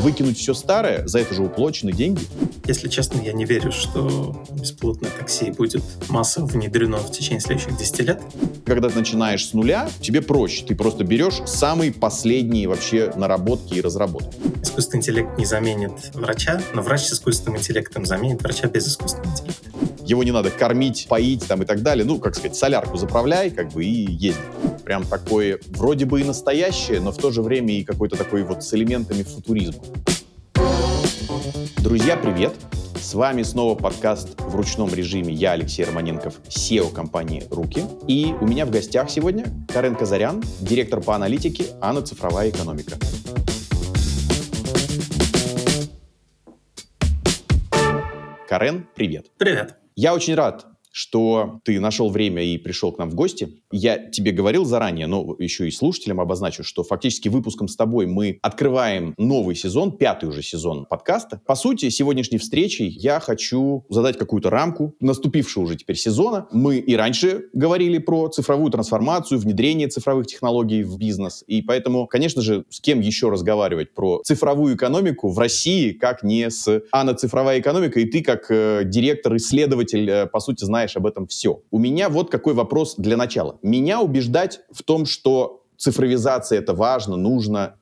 выкинуть все старое, за это же уплочены деньги. Если честно, я не верю, что беспилотное такси будет массово внедрено в течение следующих 10 лет. Когда ты начинаешь с нуля, тебе проще. Ты просто берешь самые последние вообще наработки и разработки. Искусственный интеллект не заменит врача, но врач с искусственным интеллектом заменит врача без искусственного интеллекта. Его не надо кормить, поить там и так далее. Ну, как сказать, солярку заправляй, как бы, и езди. Прям такое вроде бы и настоящее, но в то же время и какой-то такой вот с элементами футуризма. Друзья, привет! С вами снова подкаст в ручном режиме. Я Алексей Романенков, SEO компании «Руки». И у меня в гостях сегодня Карен Казарян, директор по аналитике «Анна Цифровая экономика». Карен, привет. Привет. Я очень рад, что ты нашел время и пришел к нам в гости. Я тебе говорил заранее, но еще и слушателям обозначу, что фактически выпуском с тобой мы открываем новый сезон, пятый уже сезон подкаста. По сути, сегодняшней встречей я хочу задать какую-то рамку наступившего уже теперь сезона. Мы и раньше говорили про цифровую трансформацию, внедрение цифровых технологий в бизнес. И поэтому, конечно же, с кем еще разговаривать про цифровую экономику в России, как не с Анна цифровая экономика, и ты как э, директор, исследователь, э, по сути, знаешь знаешь об этом все. У меня вот какой вопрос для начала. Меня убеждать в том, что цифровизация это важно, нужно,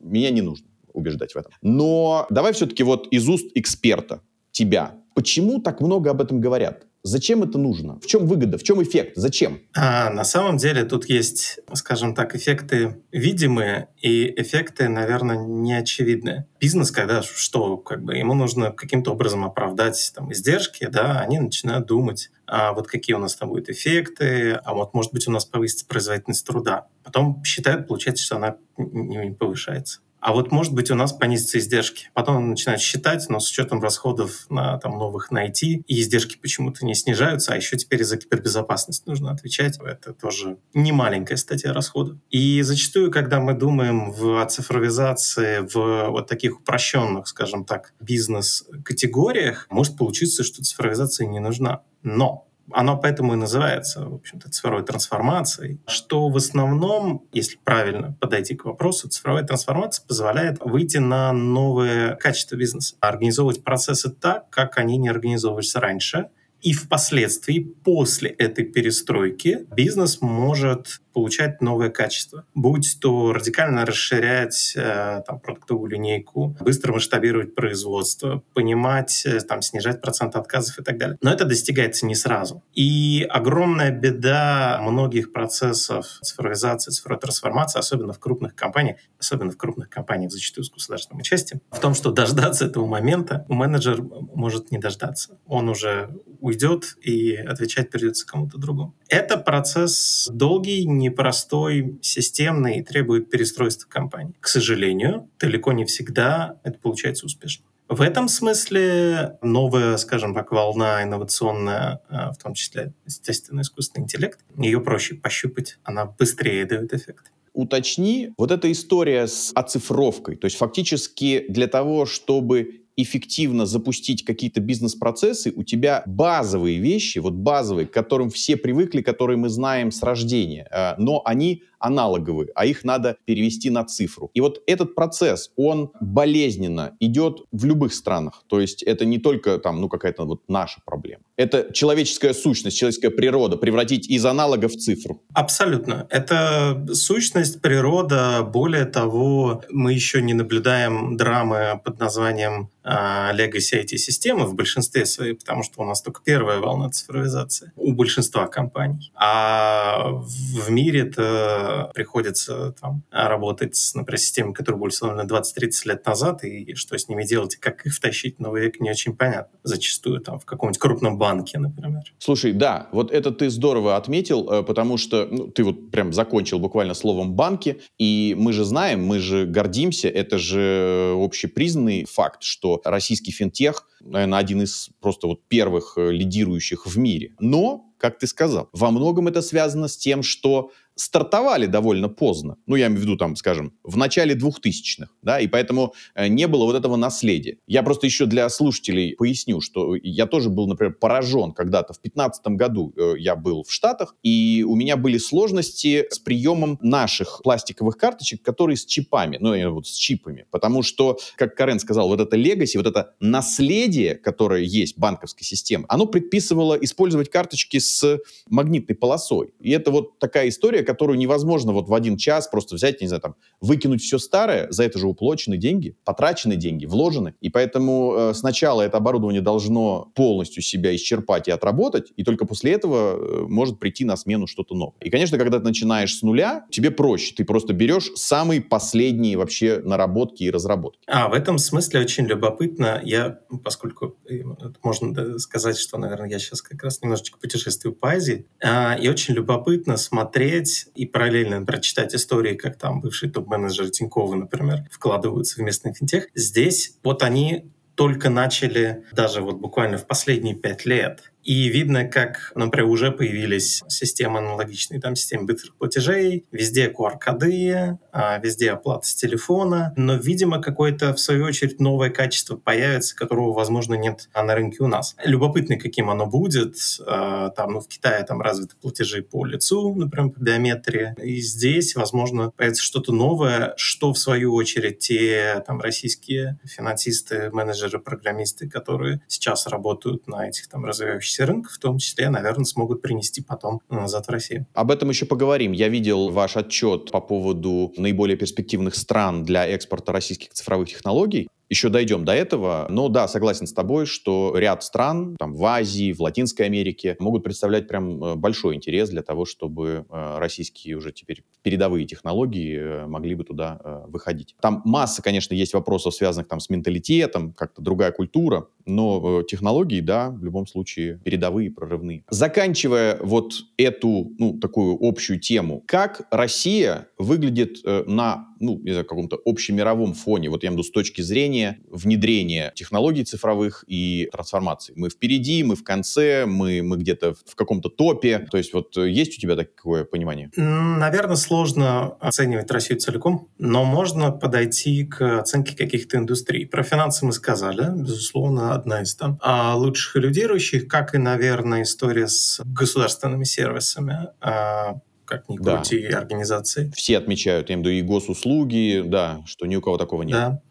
меня не нужно убеждать в этом. Но давай все-таки вот из уст эксперта, тебя, почему так много об этом говорят? Зачем это нужно? В чем выгода? В чем эффект? Зачем? А, на самом деле тут есть, скажем так, эффекты видимые и эффекты, наверное, неочевидные. Бизнес, когда что, как бы ему нужно каким-то образом оправдать там издержки, да, они начинают думать, а вот какие у нас там будут эффекты, а вот может быть у нас повысится производительность труда. Потом считают, получается, что она не повышается а вот может быть у нас понизятся издержки. Потом он начинает считать, но с учетом расходов на там, новых на IT, и издержки почему-то не снижаются, а еще теперь за кибербезопасность нужно отвечать. Это тоже не маленькая статья расходов. И зачастую, когда мы думаем в, цифровизации в вот таких упрощенных, скажем так, бизнес-категориях, может получиться, что цифровизация не нужна. Но оно поэтому и называется, в общем-то, цифровой трансформацией, что в основном, если правильно подойти к вопросу, цифровая трансформация позволяет выйти на новые качества бизнеса, организовывать процессы так, как они не организовывались раньше, и впоследствии, после этой перестройки, бизнес может получать новое качество. Будь то радикально расширять э, там, продуктовую линейку, быстро масштабировать производство, понимать, э, там, снижать процент отказов и так далее. Но это достигается не сразу. И огромная беда многих процессов цифровизации, цифровой трансформации, особенно в крупных компаниях, особенно в крупных компаниях, зачастую с государственным участием, в том, что дождаться этого момента у менеджер может не дождаться. Он уже уйдет, и отвечать придется кому-то другому. Это процесс долгий, непростой, системный и требует перестройства компании. К сожалению, далеко не всегда это получается успешно. В этом смысле новая, скажем так, волна инновационная, а, в том числе, естественно, искусственный интеллект, ее проще пощупать, она быстрее дает эффект уточни, вот эта история с оцифровкой, то есть фактически для того, чтобы эффективно запустить какие-то бизнес-процессы, у тебя базовые вещи, вот базовые, к которым все привыкли, которые мы знаем с рождения, э, но они аналоговые, а их надо перевести на цифру. И вот этот процесс, он болезненно идет в любых странах. То есть это не только там, ну, какая-то вот наша проблема. Это человеческая сущность, человеческая природа, превратить из аналога в цифру. Абсолютно. Это сущность, природа. Более того, мы еще не наблюдаем драмы под названием а, legacy IT-системы в большинстве своей, потому что у нас только первая волна цифровизации у большинства компаний. А в мире это приходится там, работать, с, например, системами, которые были установлены 20-30 лет назад, и что с ними делать, и как их втащить в новый век, не очень понятно. Зачастую там в каком-нибудь крупном банке, например. Слушай, да, вот это ты здорово отметил, э, потому что ну, ты вот прям закончил буквально словом «банки», и мы же знаем, мы же гордимся, это же общепризнанный факт, что российский финтех, наверное, один из просто вот первых э, лидирующих в мире. Но как ты сказал. Во многом это связано с тем, что стартовали довольно поздно. Ну, я имею в виду, там, скажем, в начале 2000-х, да, и поэтому э, не было вот этого наследия. Я просто еще для слушателей поясню, что я тоже был, например, поражен когда-то в 2015 году э, я был в Штатах, и у меня были сложности с приемом наших пластиковых карточек, которые с чипами, ну, вот с чипами, потому что, как Карен сказал, вот это легаси, вот это наследие, которое есть банковской системы, оно предписывало использовать карточки с магнитной полосой. И это вот такая история, которую невозможно вот в один час просто взять, не знаю, там, выкинуть все старое, за это же уплочены деньги, потрачены деньги, вложены. И поэтому э, сначала это оборудование должно полностью себя исчерпать и отработать, и только после этого э, может прийти на смену что-то новое. И, конечно, когда ты начинаешь с нуля, тебе проще. Ты просто берешь самые последние вообще наработки и разработки. А, в этом смысле очень любопытно. Я, поскольку э, можно сказать, что, наверное, я сейчас как раз немножечко путешествую по Азии, а, и очень любопытно смотреть и параллельно прочитать истории, как там бывшие топ-менеджеры Тинькова, например, вкладываются в местный финтех. Здесь вот они только начали даже вот буквально в последние пять лет и видно, как, например, уже появились системы аналогичные, там системы быстрых платежей, везде QR-коды, а, везде оплата с телефона, но, видимо, какое-то, в свою очередь, новое качество появится, которого, возможно, нет на рынке у нас. Любопытно, каким оно будет. А, там, ну, в Китае там развиты платежи по лицу, например, по биометрии. И здесь, возможно, появится что-то новое, что, в свою очередь, те там российские финансисты, менеджеры, программисты, которые сейчас работают на этих там развивающихся развивающихся рынков, в том числе, наверное, смогут принести потом назад в Россию. Об этом еще поговорим. Я видел ваш отчет по поводу наиболее перспективных стран для экспорта российских цифровых технологий еще дойдем до этого. Но да, согласен с тобой, что ряд стран там, в Азии, в Латинской Америке могут представлять прям э, большой интерес для того, чтобы э, российские уже теперь передовые технологии э, могли бы туда выходить. Там масса, конечно, есть вопросов, связанных там с менталитетом, как-то другая культура, но технологии, да, в любом случае передовые, прорывные. Заканчивая вот эту, ну, такую общую тему, как Россия выглядит на ну, не знаю, каком-то общемировом фоне, вот я имею в виду с точки зрения внедрения технологий цифровых и трансформации. Мы впереди, мы в конце, мы, мы где-то в каком-то топе. То есть вот есть у тебя такое понимание? Наверное, сложно оценивать Россию целиком, но можно подойти к оценке каких-то индустрий. Про финансы мы сказали, безусловно, одна из там а лучших и лидирующих, как и, наверное, история с государственными сервисами а как ни крути, да. организации. Все отмечают, я имею в виду и госуслуги, да, что ни у кого такого нет. Да.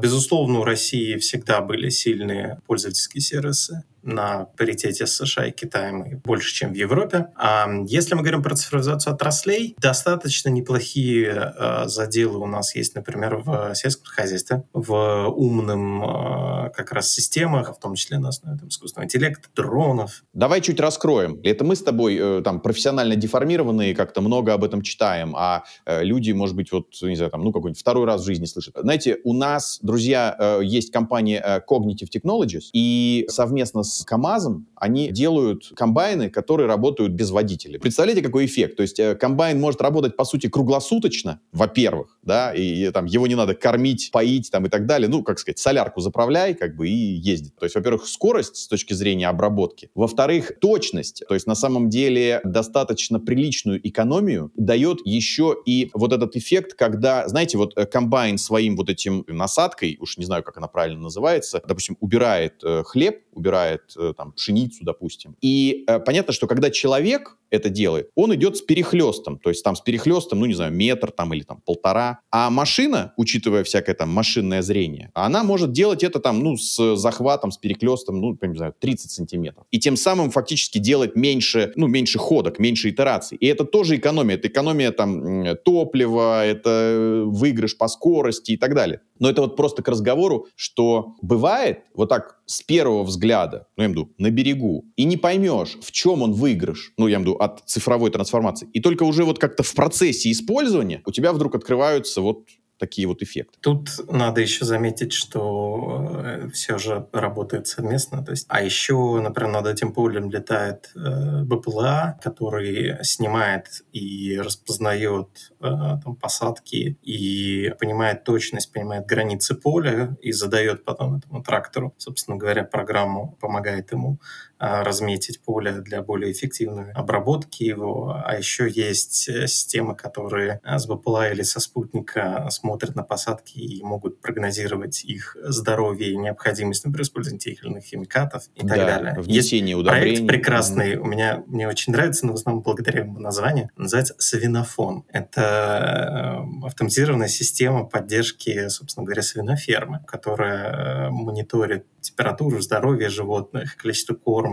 Безусловно, у России всегда были сильные пользовательские сервисы на паритете с США и Китаем и больше, чем в Европе. А если мы говорим про цифровизацию отраслей, достаточно неплохие э, заделы у нас есть, например, в сельском хозяйстве, в умном э, как раз системах, в том числе на основе там, искусственного интеллекта, дронов. Давай чуть раскроем. Это мы с тобой э, там профессионально деформированные, как-то много об этом читаем, а э, люди, может быть, вот, не знаю, там, ну, какой-нибудь второй раз в жизни слышат. Знаете, у нас, друзья, э, есть компания э, Cognitive Technologies, и совместно с КАМАЗом они делают комбайны, которые работают без водителя. Представляете, какой эффект? То есть э, комбайн может работать, по сути, круглосуточно, во-первых, да, и, и там его не надо кормить, поить там и так далее. Ну, как сказать, солярку заправляй, как бы, и ездит. То есть, во-первых, скорость с точки зрения обработки. Во-вторых, точность. То есть, на самом деле, достаточно приличную экономию дает еще и вот этот эффект, когда, знаете, вот э, комбайн своим вот этим насадкой, уж не знаю, как она правильно называется, допустим, убирает э, хлеб, убирает э, там пшеницу, допустим. И э, понятно, что когда человек это делает, он идет с перехлестом, то есть там с перехлестом, ну не знаю, метр там или там полтора. А машина, учитывая всякое там машинное зрение, она может делать это там, ну, с захватом, с перехлестом, ну, не знаю, 30 сантиметров. И тем самым фактически делать меньше, ну, меньше ходок, меньше итераций. И это тоже экономия. Это экономия там топлива, это выигрыш по скорости и так далее. Но это вот просто к разговору, что бывает вот так с первого взгляда, ну, я имею в виду, на берегу, и не поймешь, в чем он выигрыш, ну, я имею в виду, от цифровой трансформации. И только уже вот как-то в процессе использования у тебя вдруг открываются вот такие вот эффекты. Тут надо еще заметить, что э, все же работает совместно. То есть, а еще, например, над этим полем летает э, БПЛА, который снимает и распознает э, там, посадки и понимает точность, понимает границы поля и задает потом этому трактору, собственно говоря, программу, помогает ему разметить поле для более эффективной обработки его. А еще есть э, системы, которые с БПЛА или со спутника смотрят на посадки и могут прогнозировать их здоровье и необходимость, например, использования тех или иных химикатов и да, так далее. Внесение есть удобрений. проект прекрасный, mm-hmm. у меня мне очень нравится, но в основном благодаря его названию, называется «Свинофон». Это э, автоматизированная система поддержки, собственно говоря, свинофермы, которая э, мониторит температуру, здоровье животных, количество корма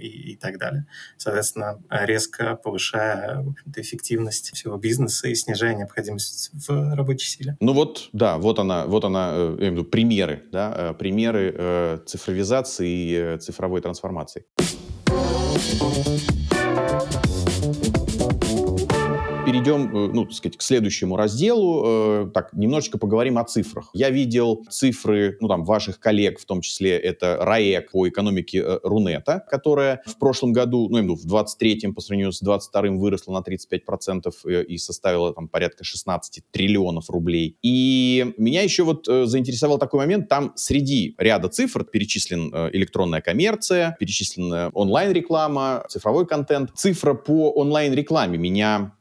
и, и так далее. Соответственно, резко повышая эффективность всего бизнеса и снижая необходимость в рабочей силе. Ну вот, да, вот она, вот она, э, я имею в виду примеры, да, э, примеры э, цифровизации и цифровой трансформации перейдем, э, ну, так сказать, к следующему разделу. Э, так, немножечко поговорим о цифрах. Я видел цифры, ну, там, ваших коллег, в том числе это РАЭК по экономике э, Рунета, которая в прошлом году, ну, именно в 23-м по сравнению с 22-м выросла на 35% и составила там порядка 16 триллионов рублей. И меня еще вот заинтересовал такой момент, там среди ряда цифр перечислен электронная коммерция, перечислена онлайн-реклама, цифровой контент. Цифра по онлайн-рекламе меня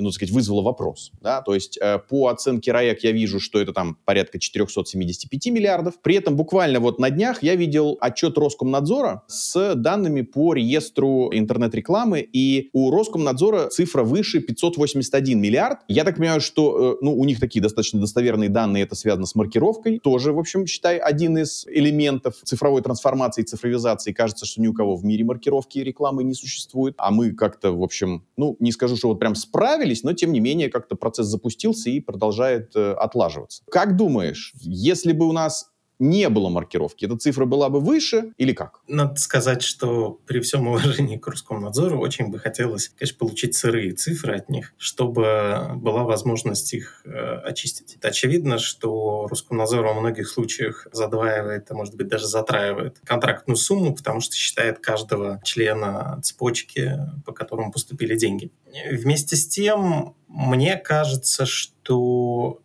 ну, так сказать, вызвало вопрос. Да? То есть э, по оценке РАЭК я вижу, что это там порядка 475 миллиардов. При этом буквально вот на днях я видел отчет Роскомнадзора с данными по реестру интернет-рекламы, и у Роскомнадзора цифра выше 581 миллиард. Я так понимаю, что э, ну, у них такие достаточно достоверные данные, это связано с маркировкой. Тоже, в общем, считай, один из элементов цифровой трансформации и цифровизации. Кажется, что ни у кого в мире маркировки и рекламы не существует, а мы как-то, в общем, ну, не скажу, что вот прям справились, справились, но тем не менее как-то процесс запустился и продолжает э, отлаживаться. Как думаешь, если бы у нас не было маркировки, эта цифра была бы выше или как? Надо сказать, что при всем уважении к Роскомнадзору очень бы хотелось, конечно, получить сырые цифры от них, чтобы была возможность их э, очистить. Это очевидно, что Роскомнадзор во многих случаях задваивает, а может быть даже затраивает контрактную сумму, потому что считает каждого члена цепочки, по которому поступили деньги. Вместе с тем, мне кажется, что,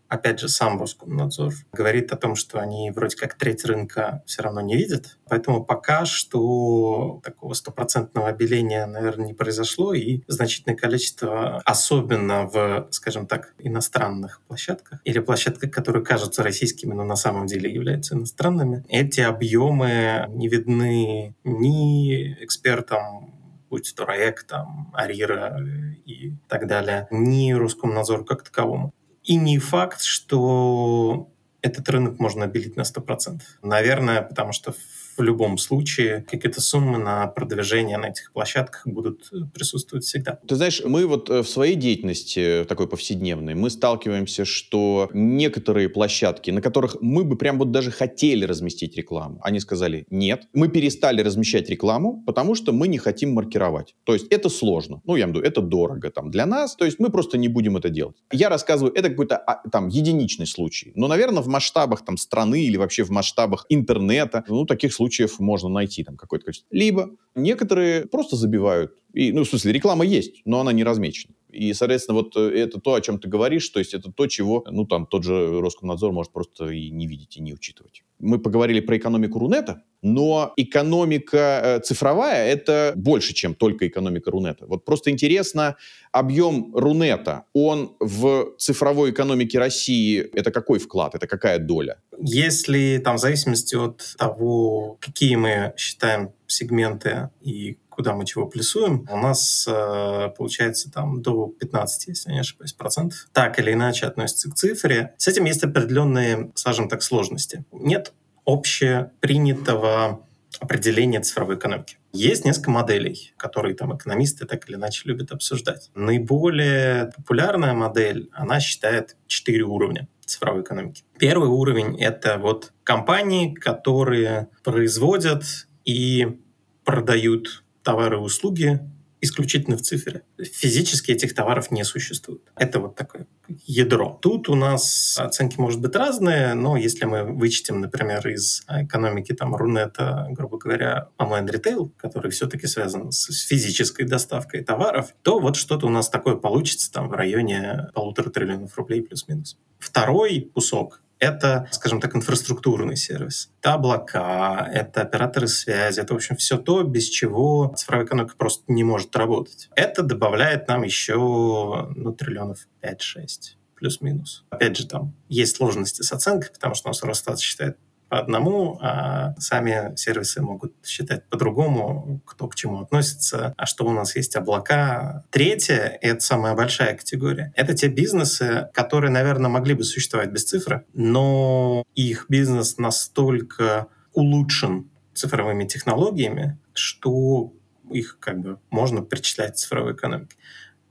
опять же, сам Роскомнадзор говорит о том, что они вроде как треть рынка все равно не видят. Поэтому пока что такого стопроцентного обеления, наверное, не произошло. И значительное количество, особенно в, скажем так, иностранных площадках или площадках, которые кажутся российскими, но на самом деле являются иностранными, эти объемы не видны ни экспертам будь то РАЭК, там, Арира и так далее, ни Роскомнадзору как таковому. И не факт, что этот рынок можно обелить на 100%. Наверное, потому что в любом случае какие-то суммы на продвижение на этих площадках будут э, присутствовать всегда. Ты знаешь, мы вот э, в своей деятельности, такой повседневной, мы сталкиваемся, что некоторые площадки, на которых мы бы прям вот даже хотели разместить рекламу, они сказали нет, мы перестали размещать рекламу, потому что мы не хотим маркировать. То есть это сложно. Ну, я имею в виду, это дорого там для нас, то есть мы просто не будем это делать. Я рассказываю, это какой-то а, там единичный случай. Но, наверное, в масштабах там страны или вообще в масштабах интернета, ну, таких случаев случаев можно найти там какое-то количество. Либо некоторые просто забивают. И, ну, в смысле, реклама есть, но она не размечена. И, соответственно, вот э, это то, о чем ты говоришь, то есть это то, чего, ну, там, тот же Роскомнадзор может просто и не видеть, и не учитывать. Мы поговорили про экономику Рунета, но экономика э, цифровая — это больше, чем только экономика Рунета. Вот просто интересно, объем Рунета, он в цифровой экономике России, это какой вклад, это какая доля? Если там в зависимости от того, какие мы считаем сегменты и куда мы чего плюсуем, у нас э, получается там до 15, если не ошибаюсь, процентов, так или иначе относится к цифре. С этим есть определенные, скажем так, сложности. Нет общепринятого определения цифровой экономики. Есть несколько моделей, которые там экономисты так или иначе любят обсуждать. Наиболее популярная модель, она считает четыре уровня цифровой экономики. Первый уровень — это вот компании, которые производят и продают товары и услуги исключительно в цифре. Физически этих товаров не существует. Это вот такое ядро. Тут у нас оценки могут быть разные, но если мы вычтем, например, из экономики там Рунета, грубо говоря, онлайн-ритейл, который все-таки связан с физической доставкой товаров, то вот что-то у нас такое получится там в районе полутора триллионов рублей плюс-минус. Второй кусок Это, скажем так, инфраструктурный сервис. Это облака, это операторы связи, это, в общем, все то, без чего цифровая экономика просто не может работать. Это добавляет нам еще ну, триллионов 5-6 плюс-минус. Опять же, там есть сложности с оценкой, потому что у нас Росстат считает по одному, а сами сервисы могут считать по-другому, кто к чему относится, а что у нас есть облака. Третье, это самая большая категория, это те бизнесы, которые, наверное, могли бы существовать без цифры, но их бизнес настолько улучшен цифровыми технологиями, что их как бы можно причислять к цифровой экономике.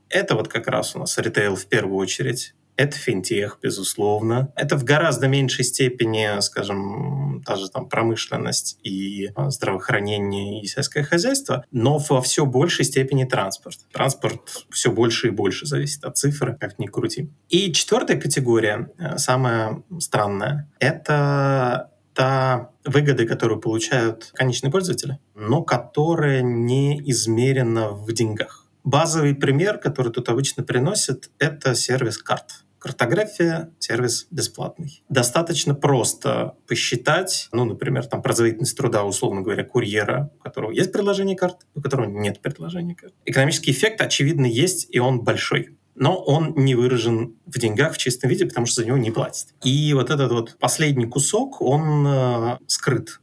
Это вот как раз у нас ритейл в первую очередь, это финтех, безусловно. Это в гораздо меньшей степени, скажем, та же там промышленность и а, здравоохранение и сельское хозяйство, но во все большей степени транспорт. Транспорт все больше и больше зависит от цифры, как ни крути. И четвертая категория, э, самая странная, это та выгоды, которую получают конечные пользователи, но которая не измерена в деньгах. Базовый пример, который тут обычно приносят, это сервис карт. Картография — сервис бесплатный. Достаточно просто посчитать, ну, например, там производительность труда, условно говоря, курьера, у которого есть предложение карт, у которого нет предложения карт. Экономический эффект, очевидно, есть, и он большой но он не выражен в деньгах в чистом виде, потому что за него не платят. И вот этот вот последний кусок, он э, скрыт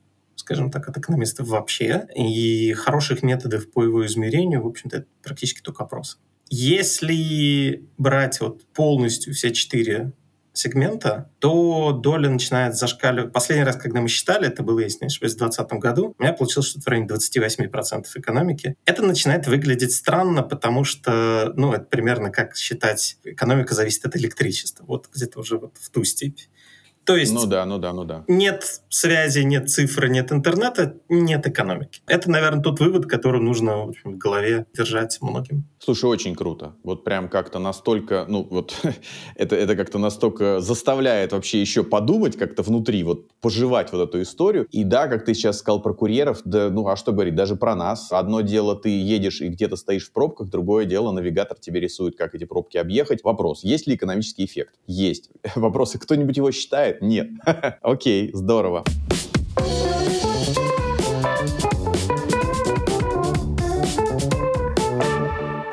скажем так, от экономистов вообще. И хороших методов по его измерению, в общем-то, это практически только опрос. Если брать вот полностью все четыре сегмента, то доля начинает зашкаливать. Последний раз, когда мы считали, это было, если не ошибаюсь, в 2020 году, у меня получилось что-то в районе 28% экономики. Это начинает выглядеть странно, потому что, ну, это примерно как считать, экономика зависит от электричества. Вот где-то уже вот в ту степь. То есть ну да, ну да, ну да. нет связи, нет цифры, нет интернета, нет экономики. Это, наверное, тот вывод, который нужно в, общем, в голове держать многим. Слушай, очень круто. Вот прям как-то настолько, ну вот это, это как-то настолько заставляет вообще еще подумать как-то внутри, вот поживать вот эту историю. И да, как ты сейчас сказал про курьеров, да, ну а что говорить, даже про нас. Одно дело ты едешь и где-то стоишь в пробках, другое дело навигатор тебе рисует, как эти пробки объехать. Вопрос, есть ли экономический эффект? Есть. Вопросы, кто-нибудь его считает? Нет. Окей, здорово.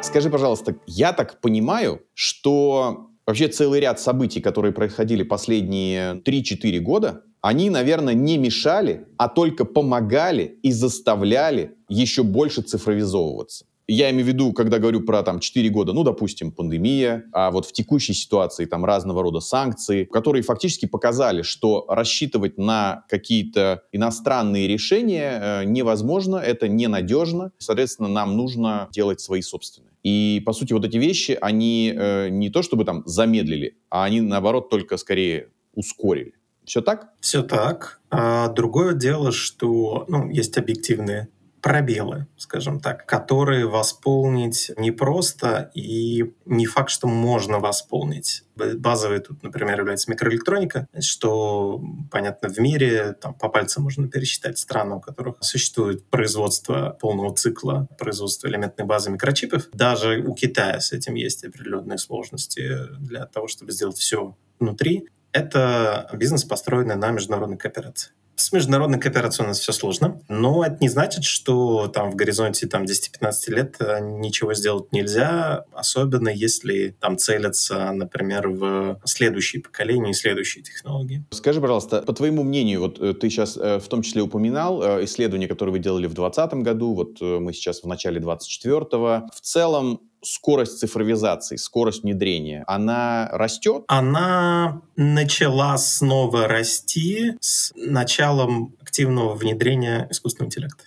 Скажи, пожалуйста, я так понимаю, что вообще целый ряд событий, которые происходили последние 3-4 года, они, наверное, не мешали, а только помогали и заставляли еще больше цифровизовываться. Я имею в виду, когда говорю про там 4 года, ну, допустим, пандемия, а вот в текущей ситуации там разного рода санкции, которые фактически показали, что рассчитывать на какие-то иностранные решения э, невозможно, это ненадежно, соответственно, нам нужно делать свои собственные. И, по сути, вот эти вещи, они э, не то чтобы там замедлили, а они, наоборот, только скорее ускорили. Все так? Все так. А другое дело, что ну, есть объективные пробелы, скажем так, которые восполнить непросто и не факт, что можно восполнить. Базовой тут, например, является микроэлектроника, что, понятно, в мире там, по пальцам можно пересчитать страны, у которых существует производство полного цикла, производство элементной базы микрочипов. Даже у Китая с этим есть определенные сложности для того, чтобы сделать все внутри. Это бизнес, построенный на международной кооперации. С международной кооперацией у нас все сложно, но это не значит, что там в горизонте там, 10-15 лет э, ничего сделать нельзя, особенно если там целятся, например, в следующие поколения и следующие технологии. Скажи, пожалуйста, по твоему мнению, вот э, ты сейчас э, в том числе упоминал исследования, которые вы делали в 2020 году, вот мы сейчас в начале 2024 В целом, скорость цифровизации, скорость внедрения, она растет? Она начала снова расти с началом активного внедрения искусственного интеллекта.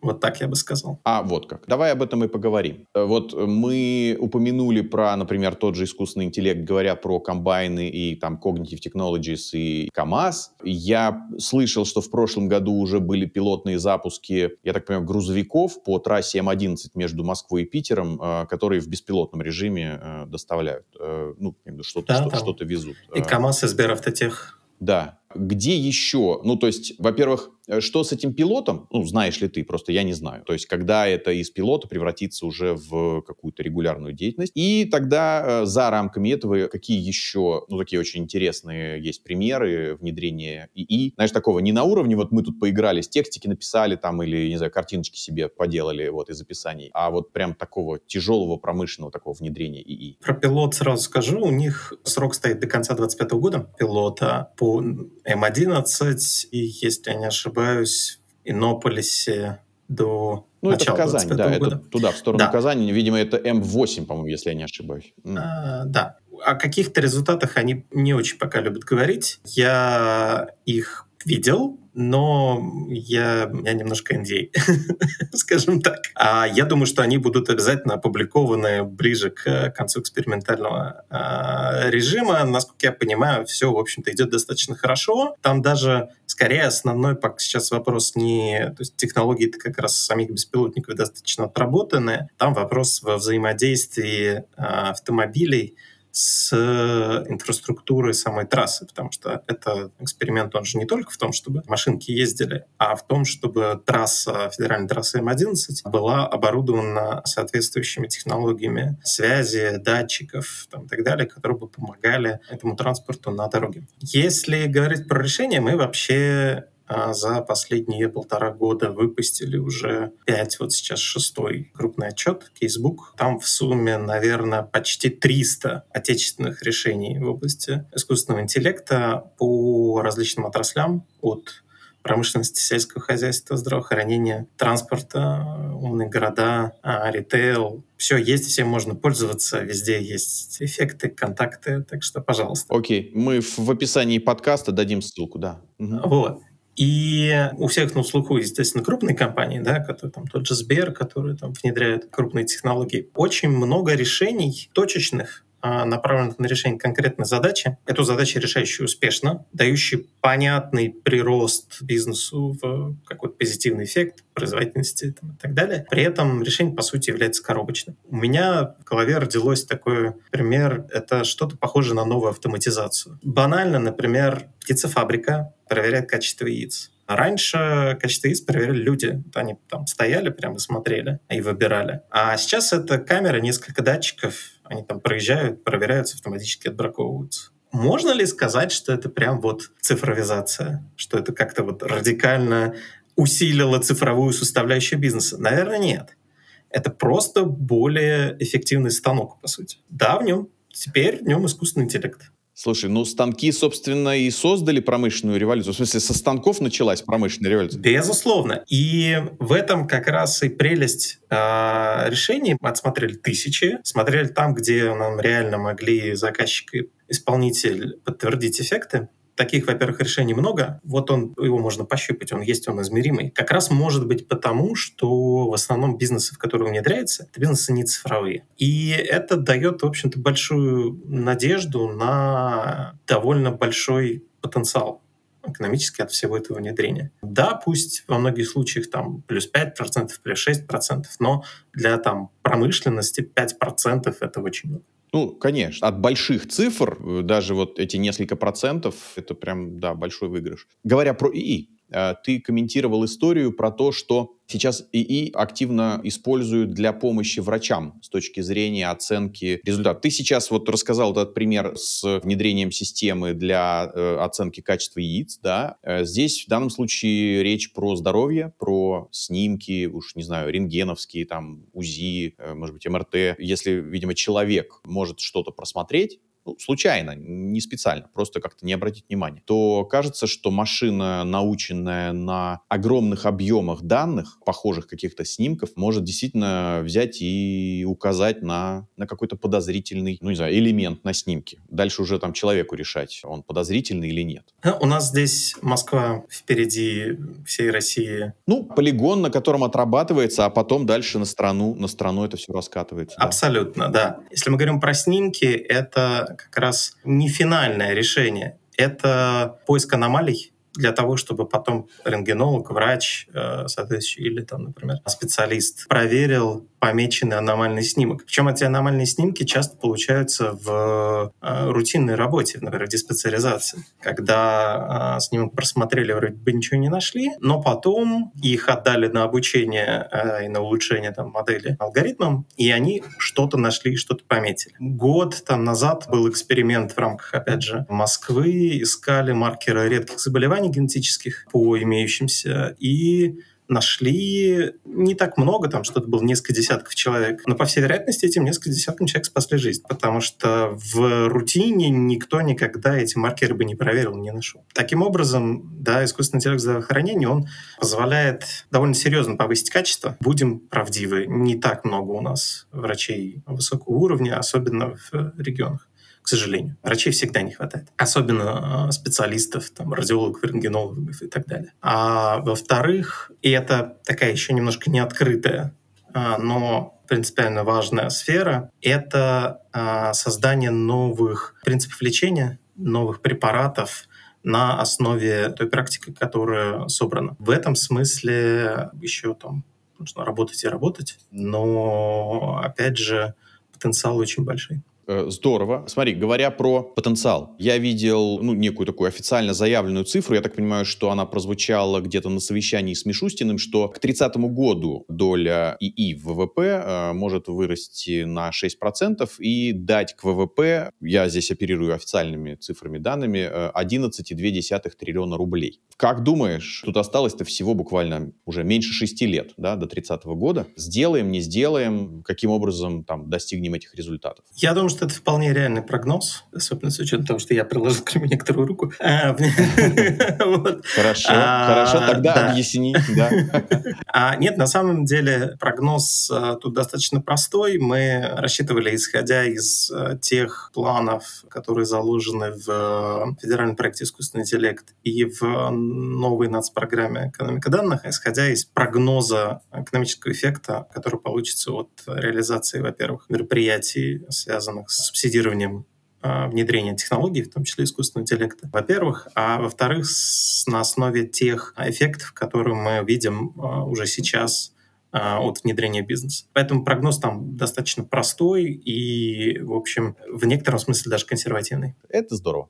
Вот так я бы сказал. А, вот как. Давай об этом и поговорим. Э, вот мы упомянули про, например, тот же искусственный интеллект, говоря про комбайны и там Cognitive Technologies и КАМАЗ. Я слышал, что в прошлом году уже были пилотные запуски, я так понимаю, грузовиков по трассе М11 между Москвой и Питером, э, которые в беспилотном режиме э, доставляют, ну, что-то да, что, что везут. И КАМАЗ, и Сберавтотех да. Где еще? Ну, то есть, во-первых, что с этим пилотом, ну, знаешь ли ты, просто я не знаю. То есть, когда это из пилота превратится уже в какую-то регулярную деятельность. И тогда э, за рамками этого какие еще, ну, такие очень интересные есть примеры внедрения ИИ. Знаешь, такого не на уровне, вот мы тут поиграли, текстики написали там или, не знаю, картиночки себе поделали вот из описаний, а вот прям такого тяжелого промышленного такого внедрения ИИ. Про пилот сразу скажу. У них срок стоит до конца 2025 года пилота по М11, и, если я не ошибаюсь, в Иннополисе до ну, это в Казань, да, года. это туда, в сторону да. Казани. Видимо, это М8, по-моему, если я не ошибаюсь. А, да. О каких-то результатах они не очень пока любят говорить. Я их видел, но я, я немножко NDA, скажем так. А я думаю, что они будут обязательно опубликованы ближе к концу экспериментального а, режима. Насколько я понимаю, все, в общем-то, идет достаточно хорошо. Там даже, скорее, основной пока сейчас вопрос не... То есть технологии-то как раз самих беспилотников достаточно отработаны. Там вопрос во взаимодействии а, автомобилей с инфраструктурой самой трассы, потому что это эксперимент, он же не только в том, чтобы машинки ездили, а в том, чтобы трасса, федеральная трасса М11 была оборудована соответствующими технологиями связи, датчиков там, и так далее, которые бы помогали этому транспорту на дороге. Если говорить про решение, мы вообще а за последние полтора года выпустили уже пять, вот сейчас шестой крупный отчет, кейсбук. Там в сумме, наверное, почти 300 отечественных решений в области искусственного интеллекта по различным отраслям, от промышленности, сельского хозяйства, здравоохранения, транспорта, умные города, а, ритейл. Все есть, всем можно пользоваться, везде есть эффекты, контакты, так что, пожалуйста. Окей, мы в описании подкаста дадим ссылку, да. Угу. Вот. И у всех на слуху, естественно, крупные компании, да, которые там тот же Сбер, которые там внедряют крупные технологии. Очень много решений точечных, направленных на решение конкретной задачи. Эту задачу решающую успешно, дающий понятный прирост бизнесу в какой-то позитивный эффект производительности там, и так далее. При этом решение, по сути, является коробочным. У меня в голове родилось такой пример. Это что-то похожее на новую автоматизацию. Банально, например, птицефабрика проверяет качество яиц. Раньше качество яиц проверяли люди. Они там стояли, прямо смотрели и выбирали. А сейчас это камера, несколько датчиков. Они там проезжают, проверяются, автоматически отбраковываются. Можно ли сказать, что это прям вот цифровизация? Что это как-то вот радикально усилило цифровую составляющую бизнеса? Наверное, нет. Это просто более эффективный станок, по сути. Да, в нем теперь в нем искусственный интеллект. Слушай, ну станки, собственно, и создали промышленную революцию. В смысле, со станков началась промышленная революция. Безусловно. И в этом как раз и прелесть э, решений. Отсмотрели тысячи, смотрели там, где нам реально могли заказчик и исполнитель подтвердить эффекты. Таких, во-первых, решений много. Вот он, его можно пощупать, он есть, он измеримый. Как раз может быть потому, что в основном бизнесы, в которые внедряется, это бизнесы не цифровые. И это дает, в общем-то, большую надежду на довольно большой потенциал экономически от всего этого внедрения. Да, пусть во многих случаях там плюс 5%, плюс 6%, но для там промышленности 5% это очень много. Ну, конечно. От больших цифр, э, даже вот эти несколько процентов, это прям, да, большой выигрыш. Говоря про ИИ, э, ты комментировал историю про то, что Сейчас ИИ активно используют для помощи врачам с точки зрения оценки результатов. Ты сейчас вот рассказал этот пример с внедрением системы для э, оценки качества яиц, да. Э, здесь в данном случае речь про здоровье, про снимки, уж не знаю, рентгеновские, там, УЗИ, э, может быть, МРТ. Если, видимо, человек может что-то просмотреть, случайно, не специально, просто как-то не обратить внимания, то кажется, что машина, наученная на огромных объемах данных, похожих каких-то снимков, может действительно взять и указать на, на какой-то подозрительный, ну не знаю, элемент на снимке. Дальше уже там человеку решать, он подозрительный или нет. Ну, у нас здесь Москва впереди всей России. Ну, полигон, на котором отрабатывается, а потом дальше на страну, на страну это все раскатывается. Абсолютно, да. да. Если мы говорим про снимки, это как раз не финальное решение. Это поиск аномалий для того, чтобы потом рентгенолог, врач, э, соответственно, или там, например, специалист проверил помеченный аномальный снимок. Причем эти аномальные снимки часто получаются в э, рутинной работе, например, в диспансеризации, когда э, снимок просмотрели, вроде бы ничего не нашли, но потом их отдали на обучение и на улучшение там, модели алгоритмам, и они что-то нашли, что-то пометили. Год там назад был эксперимент в рамках, опять же, Москвы, искали маркеры редких заболеваний генетических по имеющимся, и нашли не так много, там что-то было несколько десятков человек, но по всей вероятности этим несколько десяткам человек спасли жизнь, потому что в рутине никто никогда эти маркеры бы не проверил, не нашел. Таким образом, да, искусственный интеллект здравоохранения, он позволяет довольно серьезно повысить качество. Будем правдивы, не так много у нас врачей высокого уровня, особенно в регионах к сожалению. Врачей всегда не хватает. Особенно а, специалистов, там, радиологов, рентгенологов и так далее. А во-вторых, и это такая еще немножко неоткрытая, а, но принципиально важная сфера, это а, создание новых принципов лечения, новых препаратов, на основе той практики, которая собрана. В этом смысле еще там нужно работать и работать, но, опять же, потенциал очень большой. Э, здорово. Смотри, говоря про потенциал, я видел ну, некую такую официально заявленную цифру, я так понимаю, что она прозвучала где-то на совещании с Мишустиным, что к 30 году доля ИИ в ВВП э, может вырасти на 6% и дать к ВВП, я здесь оперирую официальными цифрами, данными, 11,2 э, триллиона рублей. Как думаешь, тут осталось-то всего буквально уже меньше 6 лет, да, до 30 года. Сделаем, не сделаем, каким образом там достигнем этих результатов? Я думаю, что это вполне реальный прогноз, особенно с учетом того, что я приложил к нему некоторую руку. А, хорошо, а, хорошо, тогда объясни. А, нет, на самом деле прогноз тут достаточно простой. Мы рассчитывали, исходя из тех планов, которые заложены в федеральном проекте «Искусственный интеллект» и в новой нацпрограмме «Экономика данных», исходя из прогноза экономического эффекта, который получится от реализации, во-первых, мероприятий, связанных с субсидированием а, внедрения технологий, в том числе искусственного интеллекта, во-первых, а во-вторых, на основе тех эффектов, которые мы видим а, уже сейчас а, от внедрения бизнеса. Поэтому прогноз там достаточно простой и, в общем, в некотором смысле даже консервативный. Это здорово.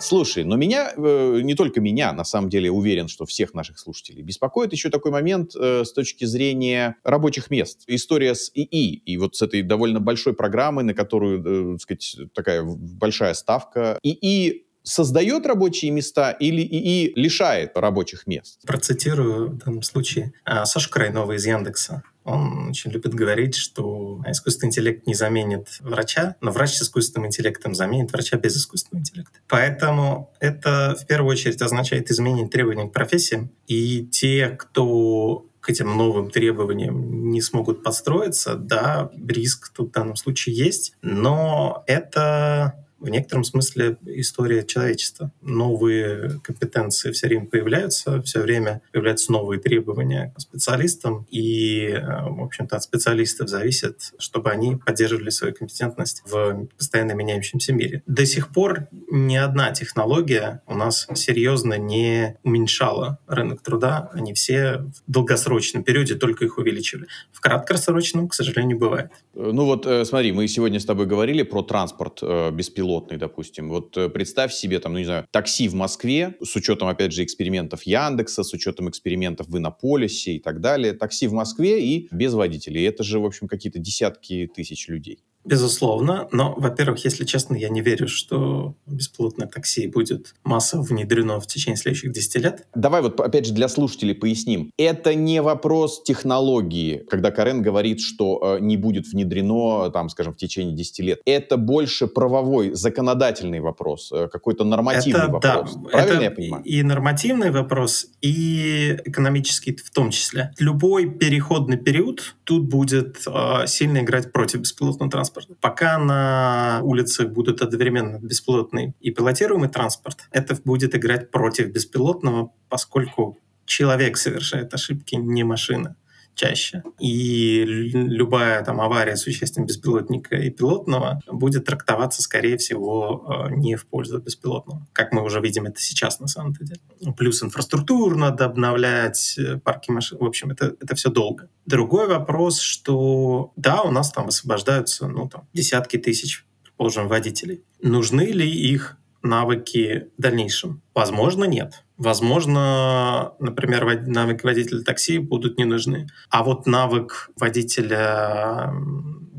Слушай, но меня, э, не только меня, на самом деле уверен, что всех наших слушателей, беспокоит еще такой момент э, с точки зрения рабочих мест. История с ИИ и вот с этой довольно большой программой, на которую, э, так сказать, такая большая ставка. ИИ создает рабочие места или ИИ лишает рабочих мест? Процитирую в данном случае а, Сашу Крайнова из Яндекса. Он очень любит говорить, что искусственный интеллект не заменит врача, но врач с искусственным интеллектом заменит врача без искусственного интеллекта. Поэтому это в первую очередь означает изменение требований к профессиям. И те, кто к этим новым требованиям не смогут подстроиться, да, риск тут в данном случае есть, но это в некотором смысле история человечества. Новые компетенции все время появляются, все время появляются новые требования к специалистам, и, э, в общем-то, от специалистов зависит, чтобы они поддерживали свою компетентность в постоянно меняющемся мире. До сих пор ни одна технология у нас серьезно не уменьшала рынок труда, они все в долгосрочном периоде только их увеличивали. В краткосрочном, к сожалению, бывает. Э, ну вот э, смотри, мы сегодня с тобой говорили про транспорт беспилотный беспилотный, допустим. Вот э, представь себе, там, ну не знаю, такси в Москве, с учетом, опять же, экспериментов Яндекса, с учетом экспериментов в Иннополисе и так далее. Такси в Москве и без водителей. Это же, в общем, какие-то десятки тысяч людей. Безусловно, но, во-первых, если честно, я не верю, что беспилотное такси будет массово внедрено в течение следующих 10 лет. Давай вот, опять же, для слушателей поясним. Это не вопрос технологии, когда Карен говорит, что э, не будет внедрено, там, скажем, в течение 10 лет. Это больше правовой, законодательный вопрос, э, какой-то нормативный это, вопрос. Да, Правильно это я понимаю? И нормативный вопрос, и экономический в том числе. Любой переходный период тут будет э, сильно играть против беспилотного транспорта транспорта. Пока на улицах будут одновременно беспилотный и пилотируемый транспорт, это будет играть против беспилотного, поскольку человек совершает ошибки, не машина чаще. И любая там авария с участием беспилотника и пилотного будет трактоваться, скорее всего, э, не в пользу беспилотного. Как мы уже видим это сейчас на самом деле. Плюс инфраструктуру надо обновлять, э, парки машин. В общем, это, это все долго. Другой вопрос, что да, у нас там высвобождаются ну, там, десятки тысяч, предположим, водителей. Нужны ли их навыки в дальнейшем? Возможно, нет. Возможно, например, навыки водителя такси будут не нужны. А вот навык водителя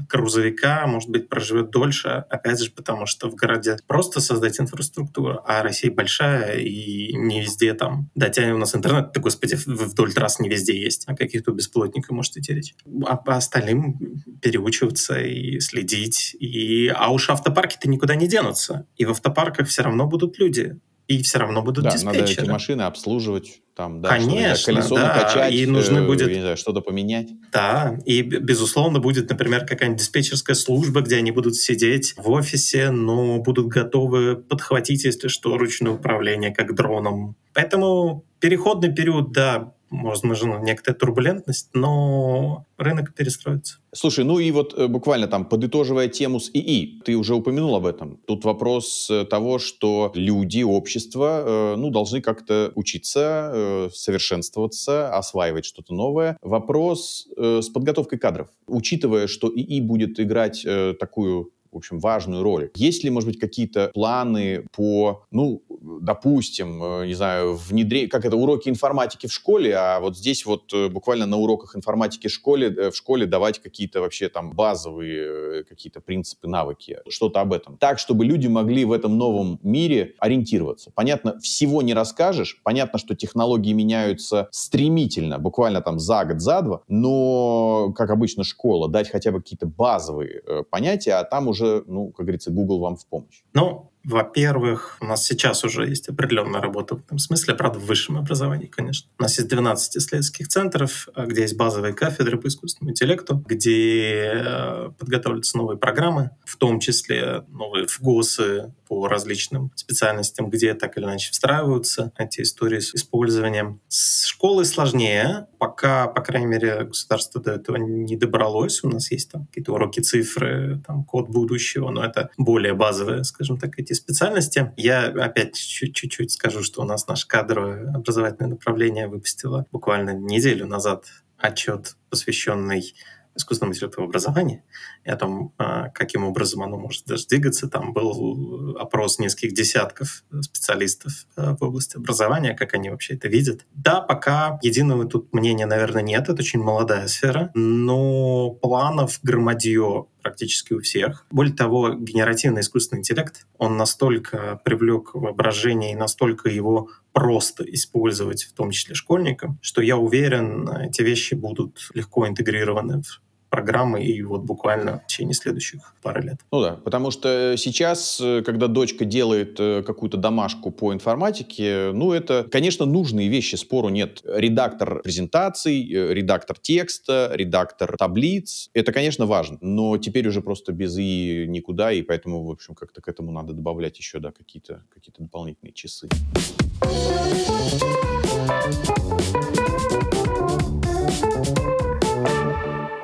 грузовика, может быть, проживет дольше, опять же, потому что в городе просто создать инфраструктуру, а Россия большая, и не везде там, да, у нас интернет, да, господи, вдоль трасс не везде есть, а каких-то беспилотниках может идти речь. А по остальным переучиваться и следить, и... а уж автопарки-то никуда не денутся, и в автопарках все равно будут люди, и все равно будут да, диспетчеры. надо эти машины обслуживать, там, да, Конечно, что колесо да, накачать, и нужно э, будет... не знаю, что-то поменять. Да, и, безусловно, будет, например, какая-нибудь диспетчерская служба, где они будут сидеть в офисе, но будут готовы подхватить, если что, ручное управление, как дроном. Поэтому переходный период, да, возможно, некоторая турбулентность, но рынок перестроится. Слушай, ну и вот э, буквально там, подытоживая тему с ИИ, ты уже упомянул об этом. Тут вопрос э, того, что люди, общество, э, ну, должны как-то учиться, совершенствоваться, осваивать что-то новое. Вопрос с подготовкой кадров. Учитывая, что ИИ будет играть такую в общем, важную роль. Есть ли, может быть, какие-то планы по, ну, допустим, э, не знаю, внедрение, как это, уроки информатики в школе, а вот здесь вот э, буквально на уроках информатики в школе, э, в школе давать какие-то вообще там базовые какие-то принципы, навыки, что-то об этом. Так, чтобы люди могли в этом новом мире ориентироваться. Понятно, всего не расскажешь, понятно, что технологии меняются стремительно, буквально там за год, за два, но, как обычно, школа, дать хотя бы какие-то базовые э, понятия, а там уже ну, как говорится, Google вам в помощь? Ну, во-первых, у нас сейчас уже есть определенная работа в этом смысле, правда, в высшем образовании, конечно. У нас есть 12 исследовательских центров, э, где есть базовые кафедры по искусственному интеллекту, где э, подготавливаются новые программы, в том числе новые ФГОСы по различным специальностям, где так или иначе встраиваются эти истории с использованием. С школой сложнее, пока, по крайней мере, государство до этого не добралось. У нас есть там какие-то уроки цифры, там код будущего, но это более базовые, скажем так, эти специальности. Я опять чуть-чуть скажу, что у нас наше кадровое образовательное направление выпустило буквально неделю назад отчет, посвященный искусственного интеллектного образования и о том, а, каким образом оно может даже двигаться. Там был опрос нескольких десятков специалистов а, в области образования, как они вообще это видят. Да, пока единого тут мнения, наверное, нет. Это очень молодая сфера, но планов громадье практически у всех. Более того, генеративный искусственный интеллект, он настолько привлек воображение и настолько его просто использовать, в том числе школьникам, что я уверен, эти вещи будут легко интегрированы в программы и вот буквально в течение следующих пары лет. Ну да, потому что сейчас, э, когда дочка делает э, какую-то домашку по информатике, ну это, конечно, нужные вещи, спору нет. Редактор презентаций, э, редактор текста, редактор таблиц, это, конечно, важно, но теперь уже просто без и никуда, и поэтому, в общем, как-то к этому надо добавлять еще, да, какие-то какие дополнительные часы.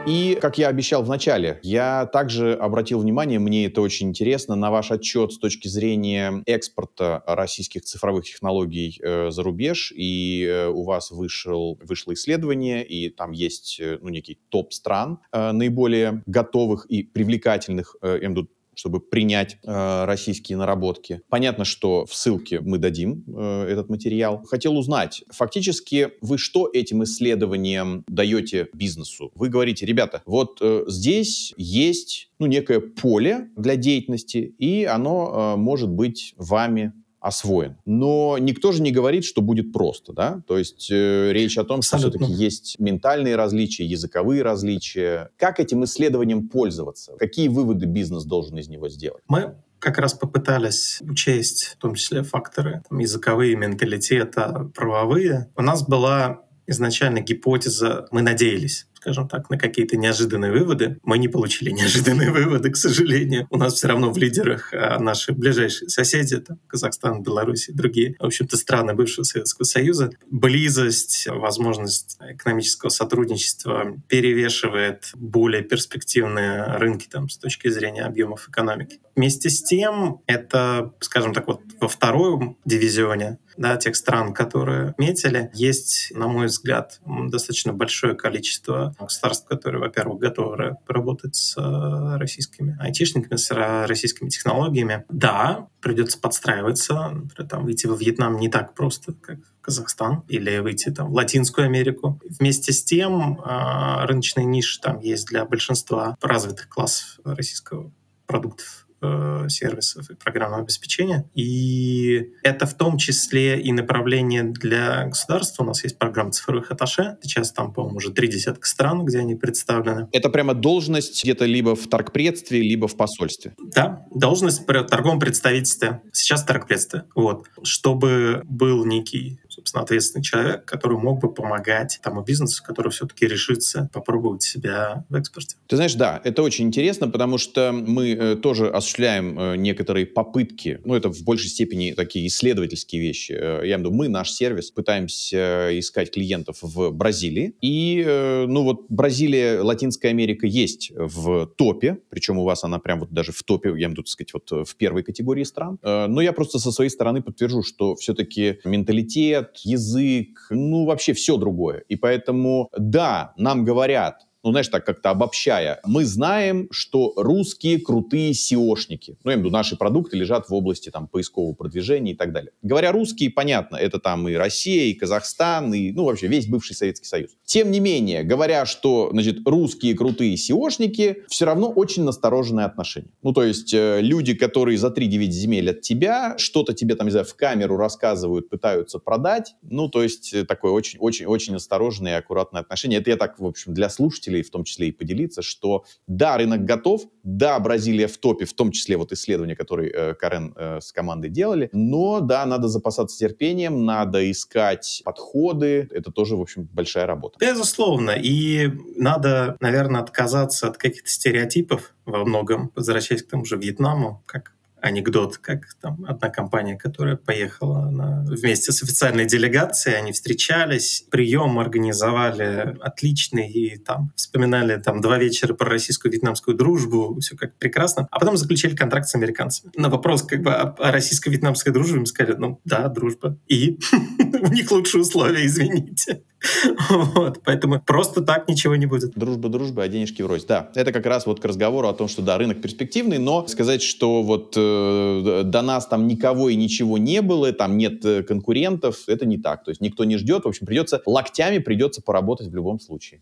И, как я обещал в начале, я также обратил внимание, мне это очень интересно, на ваш отчет с точки зрения экспорта российских цифровых технологий э, за рубеж. И э, у вас вышел, вышло исследование, и там есть э, ну, некий топ стран э, наиболее готовых и привлекательных, э, я имею чтобы принять э, российские наработки. Понятно, что в ссылке мы дадим э, этот материал. Хотел узнать, фактически вы что этим исследованием даете бизнесу? Вы говорите, ребята, вот э, здесь есть ну, некое поле для деятельности, и оно э, может быть вами освоен. Но никто же не говорит, что будет просто, да? То есть э, речь о том, что все-таки есть ментальные различия, языковые различия. Как этим исследованием пользоваться? Какие выводы бизнес должен из него сделать? Мы как раз попытались учесть в том числе факторы там, языковые, менталитета, правовые. У нас была изначально гипотеза, мы надеялись, скажем так, на какие-то неожиданные выводы. Мы не получили неожиданные выводы, к сожалению. У нас все равно в лидерах а, наши ближайшие соседи, там, Казахстан, Беларусь и другие, в общем-то, страны бывшего Советского Союза. Близость, возможность экономического сотрудничества перевешивает более перспективные рынки там, с точки зрения объемов экономики. Вместе с тем, это, скажем так, вот во втором дивизионе да, тех стран, которые метили, есть, на мой взгляд, достаточно большое количество государств, которые, во-первых, готовы работать с э, российскими айтишниками, с российскими технологиями. Да, придется подстраиваться, например, там, выйти во Вьетнам не так просто, как Казахстан или выйти там, в Латинскую Америку. Вместе с тем э, рыночные ниши там есть для большинства развитых классов российского продуктов Э, сервисов и программного обеспечения. И это в том числе и направление для государства. У нас есть программа цифровых аташе. Сейчас там, по-моему, уже три десятка стран, где они представлены. Это прямо должность где-то либо в торгпредстве, либо в посольстве? Да, должность при торговом представительстве. Сейчас торгпредстве. Вот. Чтобы был некий собственно, ответственный человек, который мог бы помогать тому бизнесу, который все-таки решится попробовать себя в экспорте. Ты знаешь, да, это очень интересно, потому что мы э, тоже осуществляем э, некоторые попытки, ну, это в большей степени такие исследовательские вещи. Э, я имею мы, наш сервис, пытаемся искать клиентов в Бразилии. И, э, ну, вот Бразилия, Латинская Америка есть в топе, причем у вас она прям вот даже в топе, я имею в сказать, вот в первой категории стран. Э, но я просто со своей стороны подтвержу, что все-таки менталитет, язык, ну, вообще все другое. И поэтому, да, нам говорят, ну, знаешь, так как-то обобщая, мы знаем, что русские крутые SEOшники, ну, я имею в виду, наши продукты лежат в области там поискового продвижения и так далее. Говоря русские, понятно, это там и Россия, и Казахстан, и, ну, вообще весь бывший Советский Союз. Тем не менее, говоря, что, значит, русские крутые SEOшники, все равно очень настороженное отношение. Ну, то есть э, люди, которые за 3-9 земель от тебя, что-то тебе там, не знаю, в камеру рассказывают, пытаются продать, ну, то есть э, такое очень-очень-очень настороженное и аккуратное отношение. Это я так, в общем, для слушателей слушателей в том числе и поделиться, что да, рынок готов, да, Бразилия в топе, в том числе вот исследования, которые э, Карен э, с командой делали, но да, надо запасаться терпением, надо искать подходы, это тоже, в общем, большая работа. Безусловно, и надо, наверное, отказаться от каких-то стереотипов во многом, возвращаясь к тому же Вьетнаму, как анекдот, как там одна компания, которая поехала на, вместе с официальной делегацией, они встречались, прием организовали отличный, и там вспоминали там два вечера про российско-вьетнамскую дружбу, все как прекрасно, а потом заключили контракт с американцами. На вопрос как бы о, о российско-вьетнамской дружбе им сказали, ну да, дружба. И у них лучшие условия, извините. Вот, поэтому просто так ничего не будет. Дружба, дружба, а денежки врозь. Да, это как раз вот к разговору о том, что да, рынок перспективный, но сказать, что вот э, до нас там никого и ничего не было, там нет э, конкурентов, это не так. То есть никто не ждет, в общем, придется локтями придется поработать в любом случае.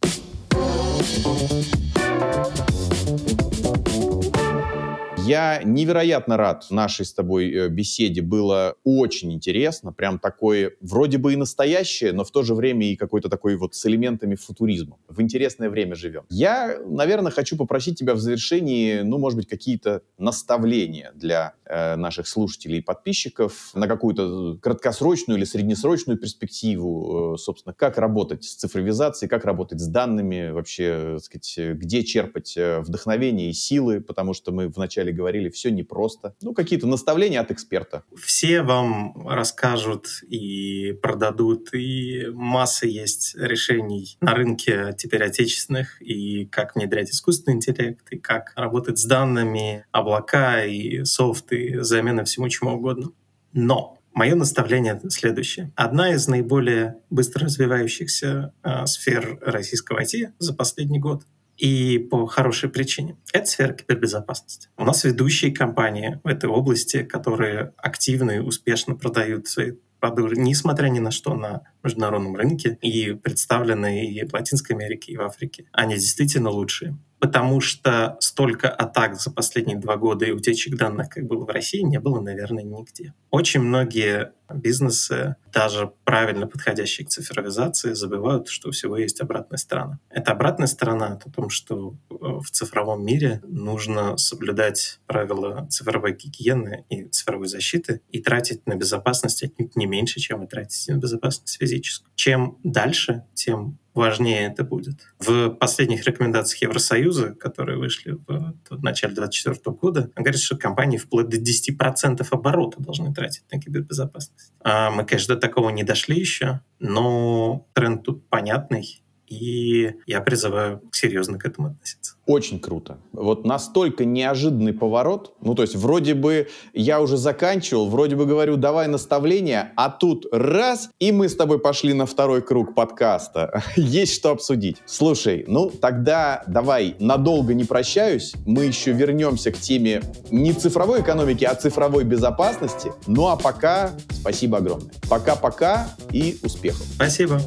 Я невероятно рад нашей с тобой э, беседе. Было очень интересно. Прям такое, вроде бы и настоящее, но в то же время и какой-то такой вот с элементами футуризма. В интересное время живем. Я, наверное, хочу попросить тебя в завершении, ну, может быть, какие-то наставления для э, наших слушателей и подписчиков на какую-то краткосрочную или среднесрочную перспективу, э, собственно, как работать с цифровизацией, как работать с данными, вообще, так сказать, где черпать э, вдохновение и силы, потому что мы вначале говорили, все непросто. Ну, какие-то наставления от эксперта. Все вам расскажут и продадут, и масса есть решений на рынке теперь отечественных, и как внедрять искусственный интеллект, и как работать с данными, облака, и софт, и замена всему чему угодно. Но Мое наставление следующее. Одна из наиболее быстро развивающихся э, сфер российского IT за последний год и по хорошей причине. Это сфера кибербезопасности. У нас ведущие компании в этой области, которые активно и успешно продают свои продукты, несмотря ни на что, на международном рынке и представлены и в Латинской Америке, и в Африке. Они действительно лучшие потому что столько атак за последние два года и утечек данных, как было в России, не было, наверное, нигде. Очень многие бизнесы, даже правильно подходящие к цифровизации, забывают, что у всего есть обратная сторона. Эта обратная сторона — о том, что в цифровом мире нужно соблюдать правила цифровой гигиены и цифровой защиты и тратить на безопасность отнюдь не меньше, чем вы тратите на безопасность физическую. Чем дальше, тем важнее это будет. В последних рекомендациях Евросоюза, которые вышли в, в начале 2024 года, говорится, что компании вплоть до 10% оборота должны тратить на кибербезопасность. А мы, конечно, до такого не дошли еще, но тренд тут понятный, и я призываю серьезно к этому относиться. Очень круто. Вот настолько неожиданный поворот. Ну, то есть, вроде бы я уже заканчивал, вроде бы говорю, давай наставление, а тут раз, и мы с тобой пошли на второй круг подкаста. Есть что обсудить. Слушай, ну, тогда давай надолго не прощаюсь. Мы еще вернемся к теме не цифровой экономики, а цифровой безопасности. Ну, а пока спасибо огромное. Пока-пока и успехов. Спасибо.